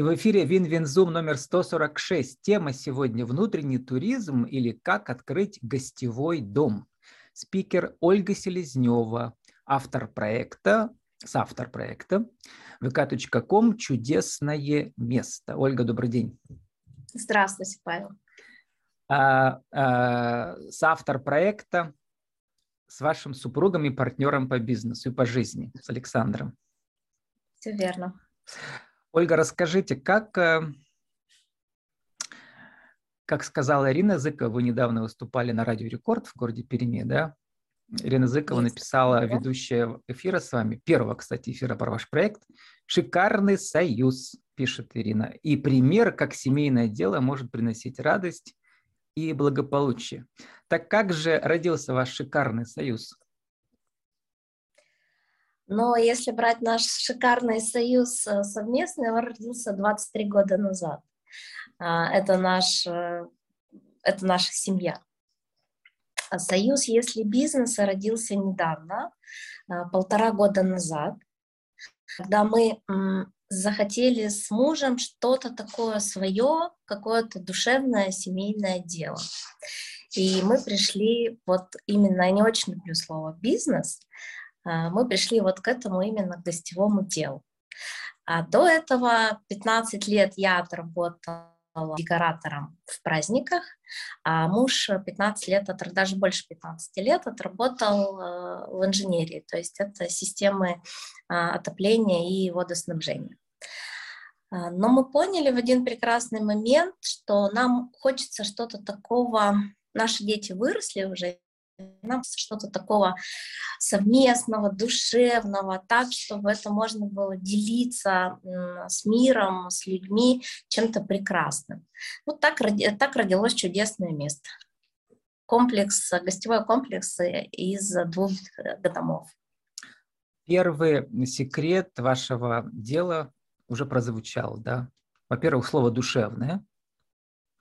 И в эфире Win-Win Zoom номер 146. Тема сегодня «Внутренний туризм» или «Как открыть гостевой дом». Спикер Ольга Селезнева, автор проекта, соавтор проекта vk.com «Чудесное место». Ольга, добрый день. Здравствуйте, Павел. А, а, соавтор проекта с вашим супругом и партнером по бизнесу и по жизни, с Александром. Все верно. Ольга, расскажите, как, э, как сказала Ирина Зыкова, вы недавно выступали на Радио Рекорд в городе Перми, да? Ирина Зыкова Есть. написала, ведущая эфира с вами, первого, кстати, эфира про ваш проект, «Шикарный союз», пишет Ирина, и пример, как семейное дело может приносить радость и благополучие. Так как же родился ваш шикарный союз? Но если брать наш шикарный союз э, совместный, он родился 23 года назад. А, это, наш, э, это наша семья. А союз, если бизнеса, родился недавно, а, полтора года назад, когда мы захотели с мужем что-то такое свое, какое-то душевное семейное дело. И мы пришли вот именно, я не очень люблю слово бизнес, мы пришли вот к этому именно к гостевому делу. А до этого 15 лет я отработала декоратором в праздниках, а муж 15 лет, даже больше 15 лет отработал э, в инженерии, то есть это системы а, отопления и водоснабжения. А, но мы поняли в один прекрасный момент, что нам хочется что-то такого, наши дети выросли уже, нам что-то такого совместного, душевного, так, чтобы это можно было делиться с миром, с людьми чем-то прекрасным. Вот так, так родилось чудесное место. Комплекс, гостевой комплекс из двух домов. Первый секрет вашего дела уже прозвучал, да? Во-первых, слово «душевное»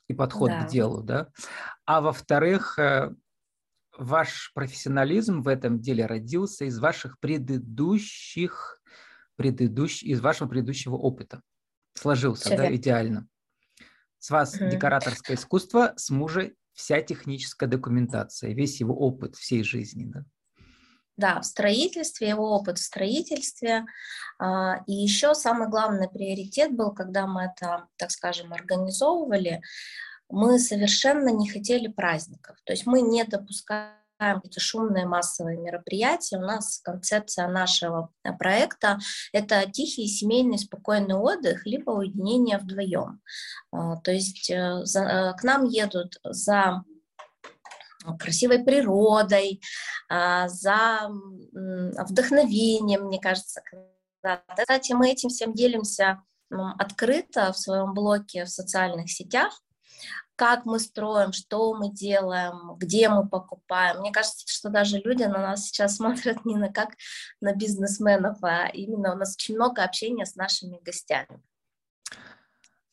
и подход да. к делу, да? А во-вторых, э, ваш профессионализм в этом деле родился из ваших предыдущих, предыдущ, из вашего предыдущего опыта. Сложился, Все да, идеально. С вас угу. декораторское искусство, с мужа вся техническая документация, весь его опыт всей жизни, да? Да, в строительстве, его опыт в строительстве. А, и еще самый главный приоритет был, когда мы это, так скажем, организовывали, мы совершенно не хотели праздников. То есть мы не допускаем какие-то шумные массовые мероприятия. У нас концепция нашего э, проекта – это тихий, семейный, спокойный отдых, либо уединение вдвоем. А, то есть э, э, к нам едут за красивой природой, а, за вдохновением, мне кажется. Кстати, мы этим всем делимся открыто в своем блоке в социальных сетях как мы строим, что мы делаем, где мы покупаем. Мне кажется, что даже люди на нас сейчас смотрят не на как на бизнесменов, а именно у нас очень много общения с нашими гостями.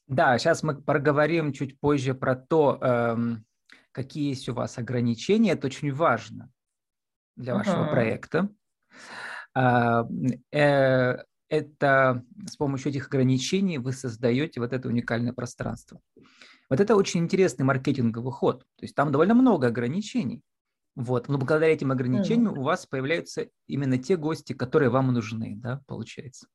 Да, сейчас мы проговорим чуть позже про то, эм, какие есть у вас ограничения. Это очень важно для вашего uh-huh. проекта. Э, э, это с помощью этих ограничений вы создаете вот это уникальное пространство. Вот это очень интересный маркетинговый ход. То есть там довольно много ограничений. Вот. Но благодаря этим ограничениям mm. у вас появляются именно те гости, которые вам нужны, да, получается.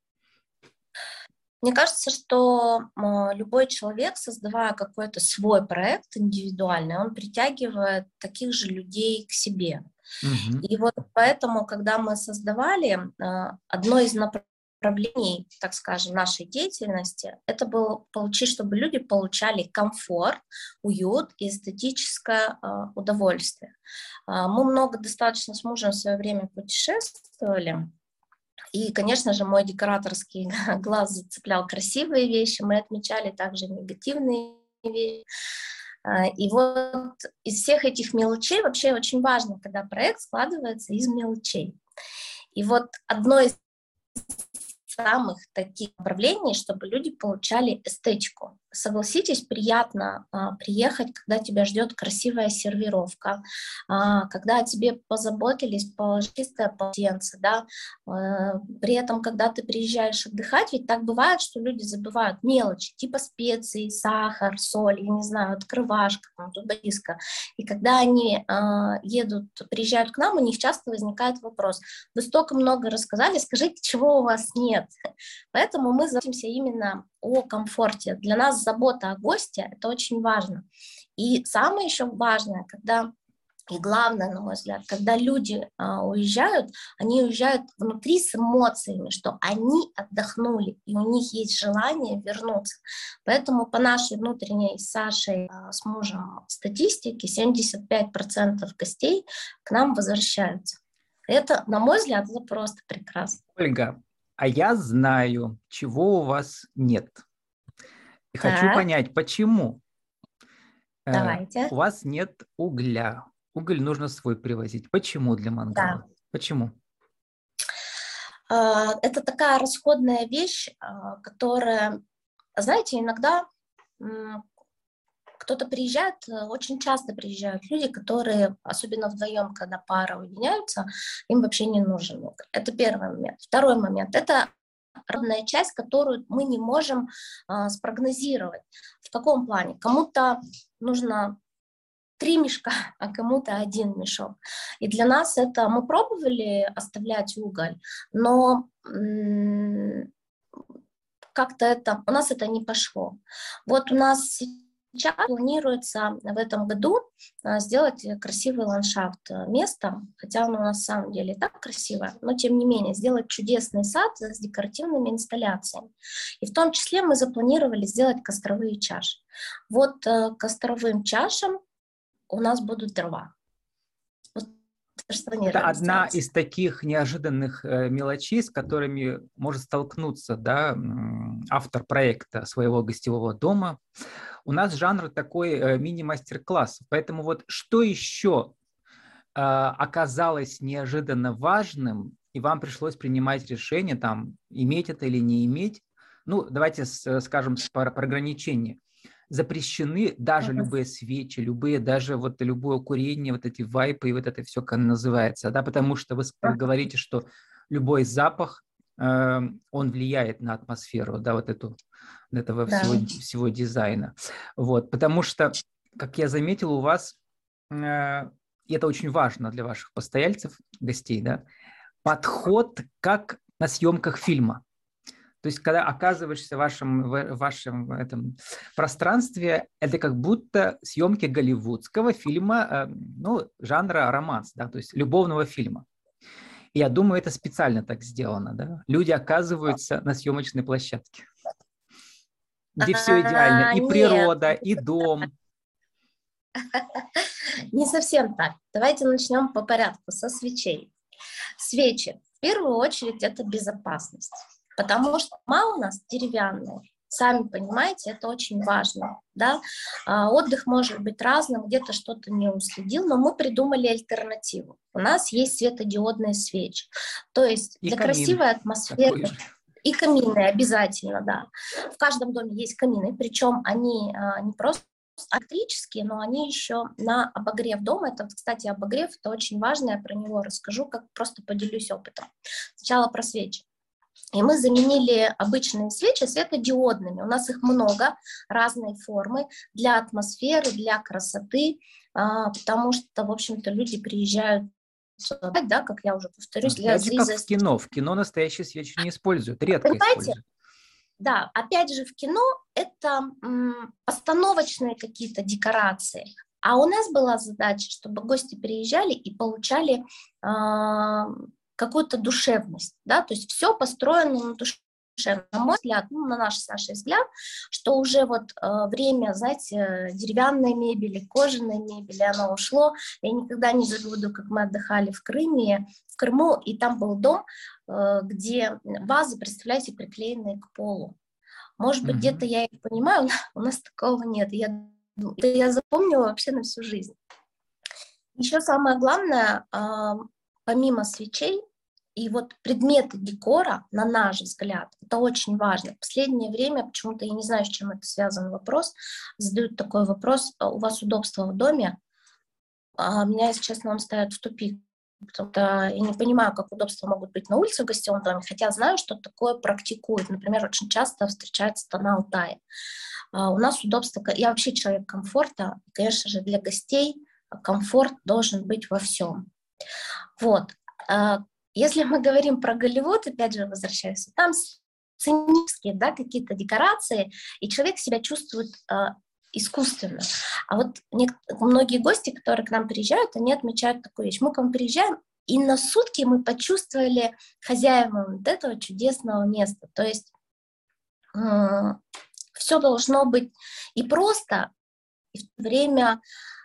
Мне кажется, что любой человек, создавая какой-то свой проект индивидуальный, он притягивает таких же людей к себе. Угу. И вот поэтому, когда мы создавали, а, одно из направлений направлений, так скажем, нашей деятельности, это было получить, чтобы люди получали комфорт, уют и эстетическое э, удовольствие. Э, мы много достаточно с мужем в свое время путешествовали, и, конечно же, мой декораторский глаз зацеплял красивые вещи, мы отмечали также негативные вещи. И вот из всех этих мелочей вообще очень важно, когда проект складывается из мелочей. И вот одно из самых таких направлений, чтобы люди получали эстетику. Согласитесь, приятно а, приехать, когда тебя ждет красивая сервировка, а, когда о тебе позаботились, положили чистое полотенце, да, а, при этом, когда ты приезжаешь отдыхать, ведь так бывает, что люди забывают мелочи, типа специи, сахар, соль, я не знаю, открывашка, там, тубоиска, и когда они а, едут, приезжают к нам, у них часто возникает вопрос, вы столько много рассказали, скажите, чего у вас нет? Поэтому мы заботимся именно о комфорте. Для нас забота о госте – это очень важно. И самое еще важное, когда и главное, на мой взгляд, когда люди а, уезжают, они уезжают внутри с эмоциями, что они отдохнули, и у них есть желание вернуться. Поэтому по нашей внутренней с Сашей, а, с мужем статистике, 75% гостей к нам возвращаются. Это, на мой взгляд, просто прекрасно. Ольга, а я знаю, чего у вас нет. И так. хочу понять, почему. Э, Давайте. у вас нет угля. Уголь нужно свой привозить. Почему для мангала? Да. Почему? А, это такая расходная вещь, а, которая, знаете, иногда кто-то приезжает, э, очень часто приезжают люди, которые, особенно вдвоем, когда пара уединяются, им вообще не нужен уголь. Это первый момент. Второй момент – это родная часть, которую мы не можем а, спрогнозировать. В каком плане? Кому-то нужно три мешка, а кому-то один мешок. И для нас это мы пробовали оставлять уголь, но как-то это у нас это не пошло. Вот у нас Сейчас планируется в этом году а, сделать красивый ландшафт э, места, хотя он у нас на самом деле и так красивое, но тем не менее сделать чудесный сад с декоративными инсталляциями. И в том числе мы запланировали сделать костровые чаши. Вот э, костровым чашам у нас будут дрова. Это одна из таких неожиданных э, мелочей, с которыми может столкнуться да, автор проекта своего гостевого дома. У нас жанр такой э, мини-мастер-класс. Поэтому вот что еще э, оказалось неожиданно важным, и вам пришлось принимать решение, там, иметь это или не иметь, ну, давайте скажем про, про ограничения запрещены даже uh-huh. любые свечи, любые, даже вот любое курение, вот эти вайпы и вот это все, как называется, да, потому что вы uh-huh. говорите, что любой запах, э, он влияет на атмосферу, да, вот эту, этого да. всего, всего дизайна. Вот, потому что, как я заметил, у вас, э, и это очень важно для ваших постояльцев, гостей, да, подход как на съемках фильма. То есть, когда оказываешься в вашем, в вашем этом пространстве, это как будто съемки голливудского фильма, э, ну, жанра романс, да, то есть любовного фильма. Я думаю, это специально так сделано, да. Люди оказываются на съемочной площадке, где все идеально, и природа, и дом. Не совсем так. Давайте начнем по порядку, со свечей. Свечи. В первую очередь это безопасность потому что дома у нас деревянные. Сами понимаете, это очень важно. Да? А, отдых может быть разным, где-то что-то не уследил, но мы придумали альтернативу. У нас есть светодиодные свечи. То есть и для камин. красивой атмосферы... И камины обязательно, да. В каждом доме есть камины, причем они а, не просто электрические, но они еще на обогрев дома. Это, кстати, обогрев, это очень важно, я про него расскажу, как просто поделюсь опытом. Сначала про свечи. И мы заменили обычные свечи светодиодными. У нас их много, разной формы, для атмосферы, для красоты, а, потому что, в общем-то, люди приезжают да, как я уже повторюсь, для Опять как в кино. В кино настоящие свечи не используют, редко Понимаете? используют. Да, опять же, в кино это м, постановочные какие-то декорации. А у нас была задача, чтобы гости приезжали и получали э, какую-то душевность, да, то есть все построено на душе. На мой взгляд, ну, на наш, наш взгляд, что уже вот э, время, знаете, деревянной мебели, кожаной мебели, оно ушло. Я никогда не забуду, как мы отдыхали в Крыме, в Крыму, и там был дом, э, где вазы, представляете, приклеенные к полу. Может быть, mm-hmm. где-то я их понимаю, у нас такого нет. Я, это я запомнила вообще на всю жизнь. Еще самое главное, э, помимо свечей, И вот предметы декора, на наш взгляд, это очень важно. В последнее время, почему-то я не знаю, с чем это связан вопрос, задают такой вопрос, «А у вас удобство в доме, а меня, если честно, он ставит в тупик. Потому что я не понимаю, как удобства могут быть на улице в гостевом доме, хотя знаю, что такое практикуют. Например, очень часто встречается это на Алтае. А у нас удобство, я вообще человек комфорта, конечно же, для гостей комфорт должен быть во всем. Вот. А если мы говорим про Голливуд, опять же возвращаюсь, там сценические, да, какие-то декорации, и человек себя чувствует э, искусственно. А вот многие гости, которые к нам приезжают, они отмечают такую вещь. Мы к вам приезжаем, и на сутки мы почувствовали хозяевам вот этого чудесного места. То есть все должно быть и просто, и в то время а,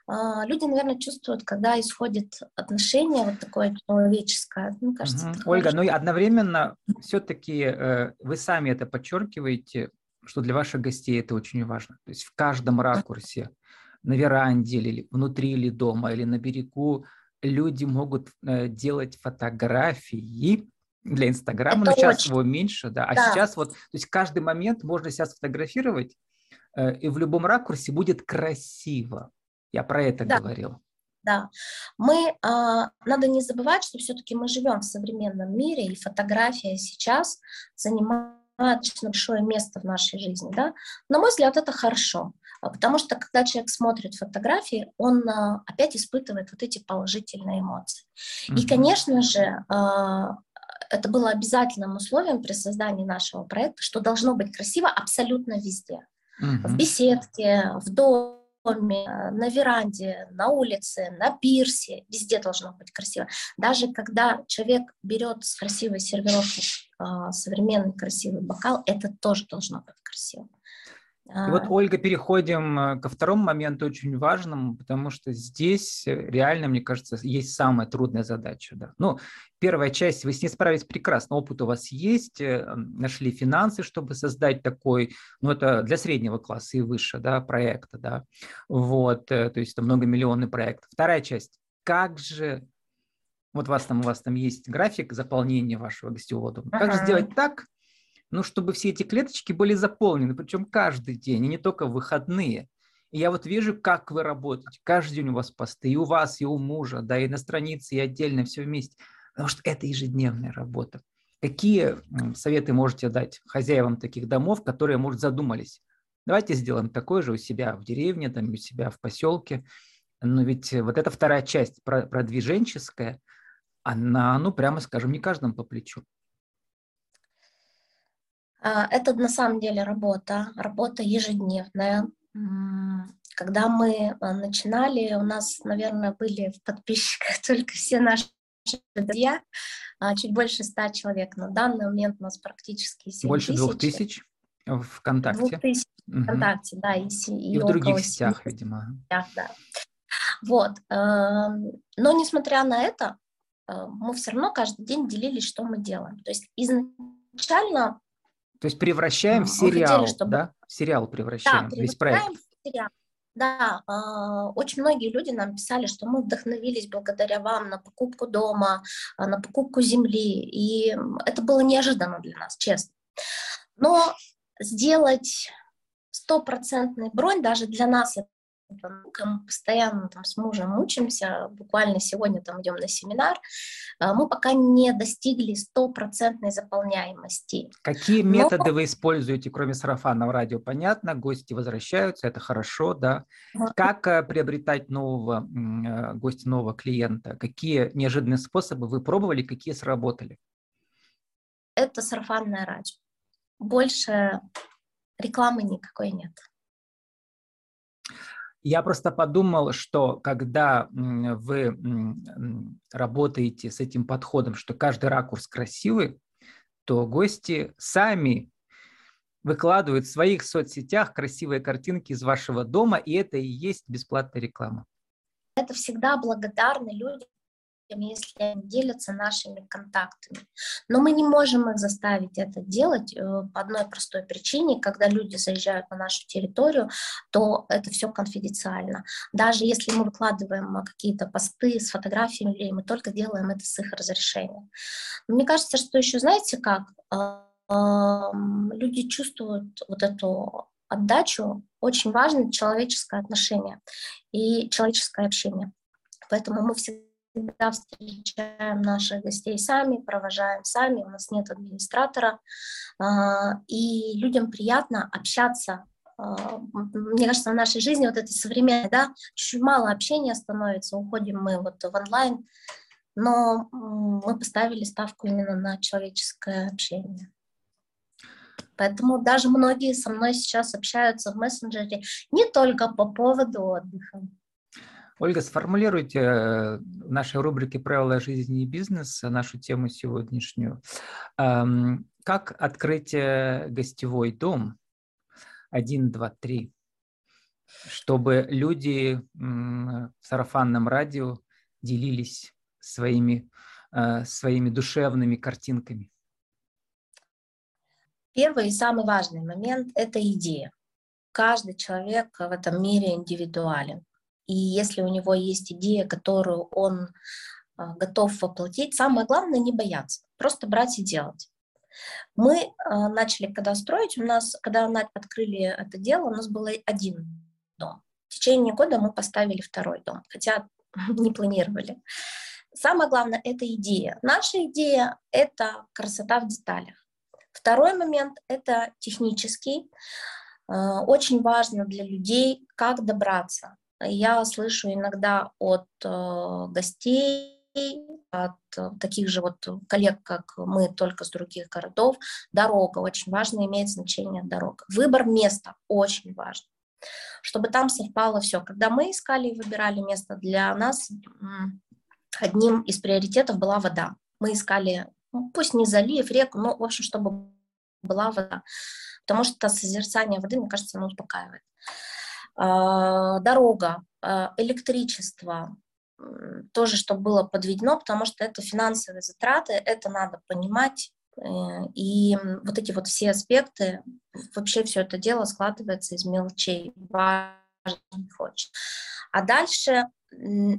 люди, наверное, чувствуют, когда исходит отношение вот такое человеческое. Мне кажется, угу. Ольга, ну и одновременно все-таки э, вы сами это подчеркиваете, что для ваших гостей это очень важно. То есть в каждом ракурсе, на веранде или внутри или дома, или на берегу, люди могут э, делать фотографии для Инстаграма, но сейчас очень... его меньше, да, а да. сейчас вот, то есть каждый момент можно себя сфотографировать, э, и в любом ракурсе будет красиво. Я про это да. говорил. Да, мы, а, надо не забывать, что все-таки мы живем в современном мире, и фотография сейчас занимает достаточно большое место в нашей жизни, да. На мой взгляд, это хорошо, а, потому что когда человек смотрит фотографии, он а, опять испытывает вот эти положительные эмоции. Mm-hmm. И, конечно же, это было обязательным условием при создании нашего проекта, что должно быть красиво абсолютно везде. Mm-hmm. В беседке, в доме, на веранде, на улице, на пирсе, везде должно быть красиво. Даже когда человек берет с красивой сервировки э, современный красивый бокал, это тоже должно быть красиво. И вот, а. Ольга, переходим э, ко второму моменту, очень важному, потому что здесь э, реально, мне кажется, есть самая трудная задача. Да. Ну, первая часть, вы с ней справились прекрасно, опыт у вас есть, э, нашли финансы, чтобы создать такой, ну, это для среднего класса и выше, да, проекта, да, вот, то есть это многомиллионный проект. Вторая часть, как же, вот у вас там, у вас там есть график заполнения вашего гостевого дома, как ага. же сделать так, ну, чтобы все эти клеточки были заполнены, причем каждый день, и не только выходные. И я вот вижу, как вы работаете. Каждый день у вас посты, и у вас, и у мужа, да, и на странице, и отдельно, все вместе. Потому что это ежедневная работа. Какие советы можете дать хозяевам таких домов, которые, может, задумались? Давайте сделаем такое же у себя в деревне, там, у себя в поселке. Но ведь вот эта вторая часть, продвиженческая, она, ну, прямо скажем, не каждому по плечу. А, это на самом деле работа, работа ежедневная. Когда мы а, начинали, у нас, наверное, были в подписчиках только все наши друзья, а, чуть больше ста человек. На данный момент у нас практически 7 Больше двух тысяч в ВКонтакте? Двух тысяч в ВКонтакте, да. И, и, и в других сетях, видимо. Да, да. Вот. Но несмотря на это, мы все равно каждый день делились, что мы делаем. То есть изначально то есть превращаем в сериал, хотели, чтобы... да? В сериал превращаем, да, весь проект. В сериал. Да, э, очень многие люди нам писали, что мы вдохновились благодаря вам на покупку дома, а, на покупку земли, и это было неожиданно для нас, честно. Но сделать стопроцентный бронь даже для нас это мы постоянно там с мужем учимся, буквально сегодня там идем на семинар, а, мы пока не достигли стопроцентной заполняемости. Какие Но... методы вы используете, кроме сарафанного радио? Понятно, гости возвращаются, это хорошо, да. Как э, приобретать нового э, гостя, нового клиента? Какие неожиданные способы вы пробовали, какие сработали? Это сарафанное радио. Больше рекламы никакой нет. Я просто подумал, что когда вы работаете с этим подходом, что каждый ракурс красивый, то гости сами выкладывают в своих соцсетях красивые картинки из вашего дома, и это и есть бесплатная реклама. Это всегда благодарны люди, если они делятся нашими контактами. Но мы не можем их заставить это делать э, по одной простой причине. Когда люди заезжают на нашу территорию, то это все конфиденциально. Даже если мы выкладываем какие-то посты с фотографиями мы только делаем это с их разрешения. Но мне кажется, что еще, знаете как, люди чувствуют вот эту отдачу, очень важно человеческое отношение и человеческое общение. Поэтому мы всегда всегда встречаем наших гостей сами, провожаем сами, у нас нет администратора, а, и людям приятно общаться. А, мне кажется, в нашей жизни вот это современное, да, чуть мало общения становится, уходим мы вот в онлайн, но мы поставили ставку именно на человеческое общение. Поэтому даже многие со мной сейчас общаются в мессенджере не только по поводу отдыха. Ольга, сформулируйте э, в нашей рубрике «Правила жизни и бизнеса» нашу тему сегодняшнюю. Как открыть э, гостевой дом? Один, два, три. Чтобы люди в сарафанном радио делились своими, э, своими душевными картинками. Первый и самый важный момент – это идея. Каждый человек в этом мире индивидуален. И если у него есть идея, которую он а, готов воплотить, самое главное не бояться, просто брать и делать. Мы а, начали, когда строить, у нас, когда открыли это дело, у нас был один дом. В течение года мы поставили второй дом, хотя не планировали. Самое главное – это идея. Наша идея – это красота в деталях. Второй момент – это технический. А, очень важно для людей, как добраться я слышу иногда от э, гостей, от таких же вот коллег, как мы, только с других городов, дорога очень важно, имеет значение дорога. Выбор места очень важен, чтобы там совпало все. Когда мы искали и выбирали место, для нас одним из приоритетов была вода. Мы искали, ну, пусть не залив, реку, но, в общем, чтобы была вода. Потому что созерцание воды, мне кажется, оно успокаивает. А, дорога, а, электричество, тоже, чтобы было подведено, потому что это финансовые затраты, это надо понимать, э, и вот эти вот все аспекты, вообще все это дело складывается из мелочей, важных очень. А дальше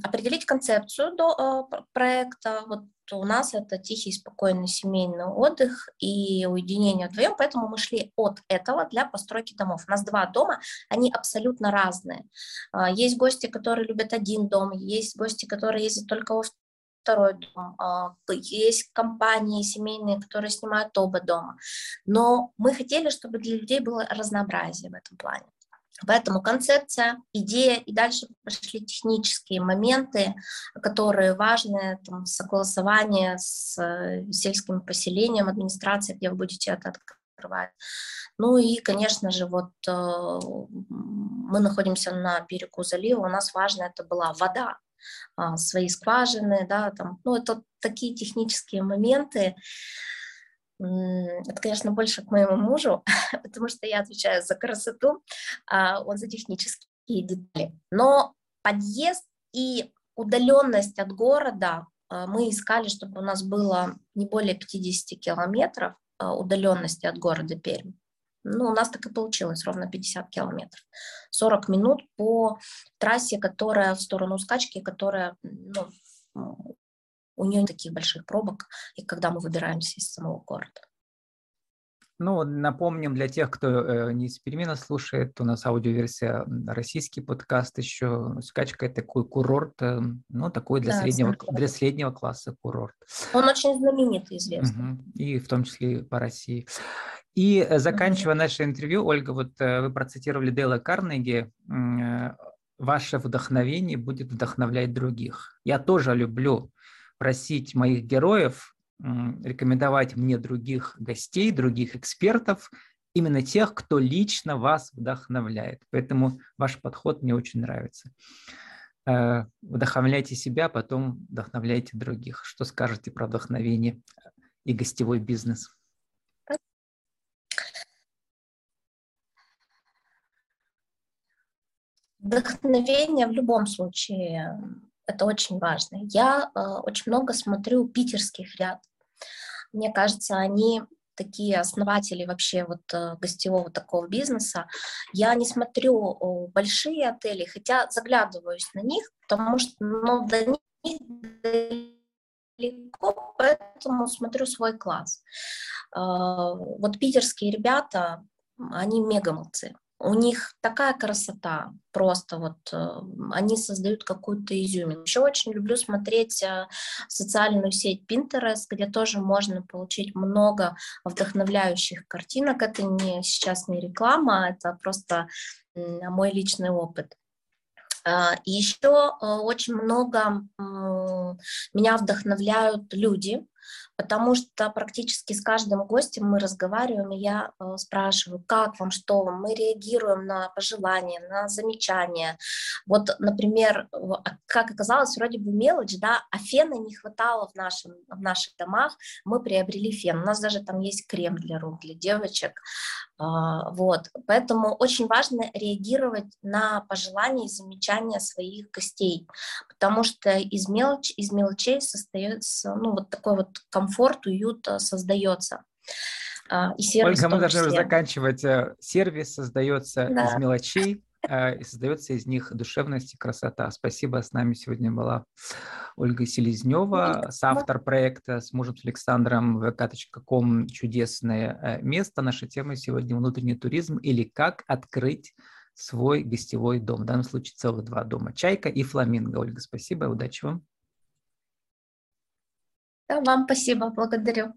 определить концепцию до э, проекта. Вот у нас это тихий, спокойный семейный отдых и уединение вдвоем, поэтому мы шли от этого для постройки домов. У нас два дома, они абсолютно разные. А, есть гости, которые любят один дом, есть гости, которые ездят только во второй дом, а, есть компании семейные, которые снимают оба дома. Но мы хотели, чтобы для людей было разнообразие в этом плане. Поэтому концепция, идея и дальше пошли технические моменты, которые важны, там, согласование с э, сельским поселением, администрацией, где вы будете это открывать. Ну и, конечно же, вот э, мы находимся на берегу залива, у нас важно это была вода, э, свои скважины, да, там, ну это такие технические моменты, это, конечно, больше к моему мужу, потому что я отвечаю за красоту, а он за технические детали. Но подъезд и удаленность от города а, мы искали, чтобы у нас было не более 50 километров а, удаленности от города Пермь. Ну, у нас так и получилось, ровно 50 километров. 40 минут по трассе, которая в сторону скачки, которая ну, у нее таких больших пробок, и когда мы выбираемся из самого города. Ну, напомним для тех, кто э, не из Пермина слушает, у нас аудиоверсия российский подкаст еще. Скачка – это такой курорт, э, ну, такой для, да, среднего, для среднего класса курорт. Он очень знаменитый, известный. Угу. И в том числе по России. И э, заканчивая угу. наше интервью, Ольга, вот вы процитировали Дейла Карнеги, «Ваше вдохновение будет вдохновлять других». Я тоже люблю просить моих героев рекомендовать мне других гостей, других экспертов, именно тех, кто лично вас вдохновляет. Поэтому ваш подход мне очень нравится. Э, вдохновляйте себя, потом вдохновляйте других. Что скажете про вдохновение и гостевой бизнес? Вдохновение в любом случае Это очень важно. Я э, очень много смотрю питерских ряд. Мне кажется, они такие основатели вообще вот э, гостевого такого бизнеса. Я не смотрю большие отели, хотя заглядываюсь на них, потому что ну, до них далеко, поэтому смотрю свой класс. А, вот питерские ребята, они мега молодцы. У них такая красота, просто вот э, они создают какую-то изюминку. Еще очень люблю смотреть э, социальную сеть Pinterest, где тоже можно получить много вдохновляющих картинок. Это не сейчас не реклама, это просто мой личный опыт. А, еще э, очень много меня вдохновляют люди, потому что практически с каждым гостем мы разговариваем, и я э, спрашиваю, как вам, что вам, мы реагируем на пожелания, на замечания. Вот, например, а, как оказалось, вроде бы мелочь, да, а фена не хватало в, нашем, в наших домах, мы приобрели фен. У нас даже там есть крем для рук, для девочек. А, вот, поэтому очень важно реагировать на пожелания и замечания своих гостей, потому что из, мелочь, из мелочей состоится, ну, вот такой вот комфорт, уют э, создается. А, и сервис Ольга, мы должны заканчивать. Э, сервис создается да. из мелочей, и создается из них душевность и красота. Спасибо, с нами сегодня была Ольга Селезнева, соавтор проекта с мужем с Александром vk.com «Чудесное место». Наша тема сегодня «Внутренний туризм» или «Как открыть свой гостевой дом». В данном случае целых два дома. «Чайка» и «Фламинго». Ольга, спасибо, удачи вам. Вам спасибо, благодарю.